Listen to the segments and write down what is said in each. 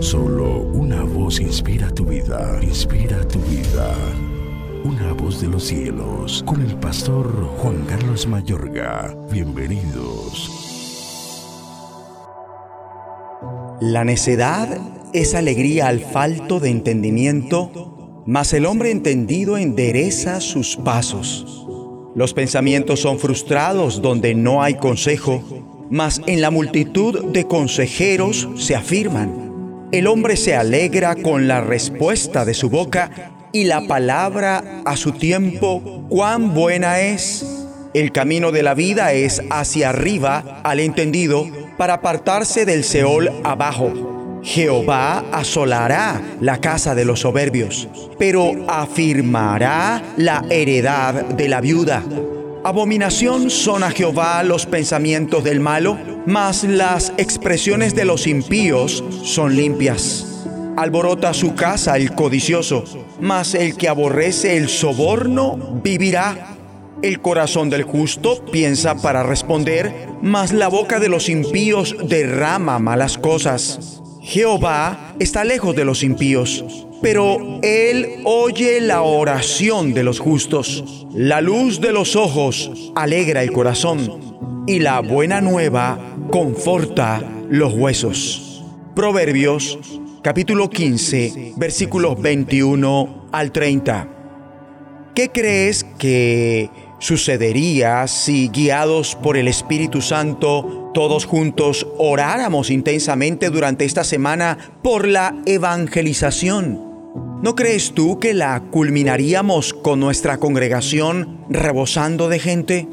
Solo una voz inspira tu vida, inspira tu vida. Una voz de los cielos, con el pastor Juan Carlos Mayorga. Bienvenidos. La necedad es alegría al falto de entendimiento, mas el hombre entendido endereza sus pasos. Los pensamientos son frustrados donde no hay consejo, mas en la multitud de consejeros se afirman. El hombre se alegra con la respuesta de su boca y la palabra a su tiempo, cuán buena es. El camino de la vida es hacia arriba al entendido para apartarse del Seol abajo. Jehová asolará la casa de los soberbios, pero afirmará la heredad de la viuda. Abominación son a Jehová los pensamientos del malo, mas las expresiones de los impíos son limpias. Alborota su casa el codicioso, mas el que aborrece el soborno vivirá. El corazón del justo piensa para responder, mas la boca de los impíos derrama malas cosas. Jehová está lejos de los impíos, pero Él oye la oración de los justos. La luz de los ojos alegra el corazón, y la buena nueva conforta los huesos. Proverbios capítulo 15, versículos 21 al 30. ¿Qué crees que sucedería si guiados por el Espíritu Santo todos juntos oráramos intensamente durante esta semana por la evangelización? ¿No crees tú que la culminaríamos con nuestra congregación rebosando de gente?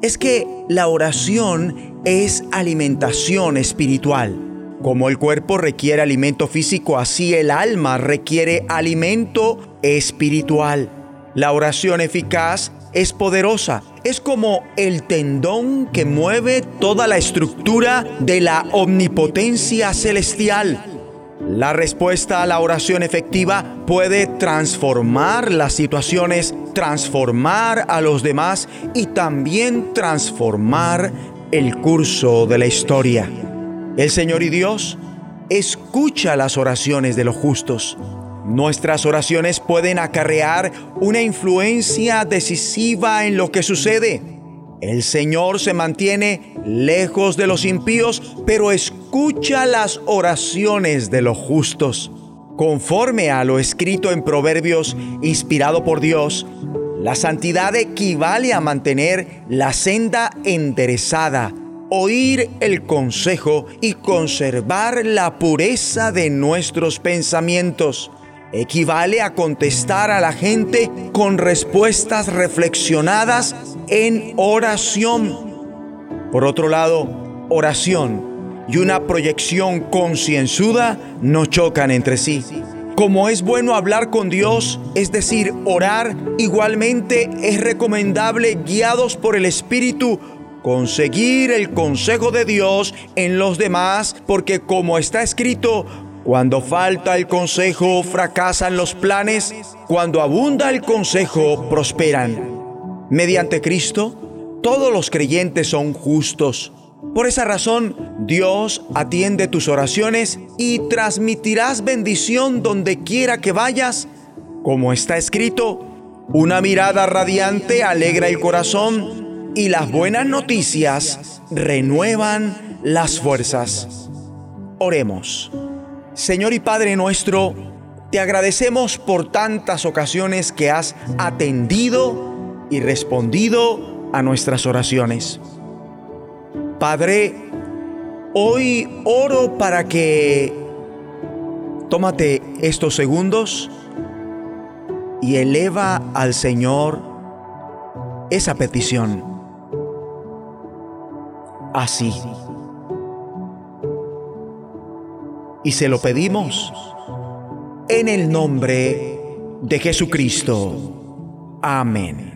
Es que la oración es alimentación espiritual. Como el cuerpo requiere alimento físico, así el alma requiere alimento espiritual. La oración eficaz es poderosa. Es como el tendón que mueve toda la estructura de la omnipotencia celestial. La respuesta a la oración efectiva puede transformar las situaciones, transformar a los demás y también transformar el curso de la historia. El Señor y Dios escucha las oraciones de los justos Nuestras oraciones pueden acarrear una influencia decisiva en lo que sucede. El Señor se mantiene lejos de los impíos, pero escucha las oraciones de los justos. Conforme a lo escrito en Proverbios, inspirado por Dios, la santidad equivale a mantener la senda enderezada, oír el consejo y conservar la pureza de nuestros pensamientos equivale a contestar a la gente con respuestas reflexionadas en oración. Por otro lado, oración y una proyección concienzuda no chocan entre sí. Como es bueno hablar con Dios, es decir, orar, igualmente es recomendable, guiados por el Espíritu, conseguir el consejo de Dios en los demás, porque como está escrito, cuando falta el consejo, fracasan los planes. Cuando abunda el consejo, prosperan. Mediante Cristo, todos los creyentes son justos. Por esa razón, Dios atiende tus oraciones y transmitirás bendición donde quiera que vayas. Como está escrito, una mirada radiante alegra el corazón y las buenas noticias renuevan las fuerzas. Oremos. Señor y Padre nuestro, te agradecemos por tantas ocasiones que has atendido y respondido a nuestras oraciones. Padre, hoy oro para que tómate estos segundos y eleva al Señor esa petición. Así y se lo pedimos en el nombre de Jesucristo. Amén.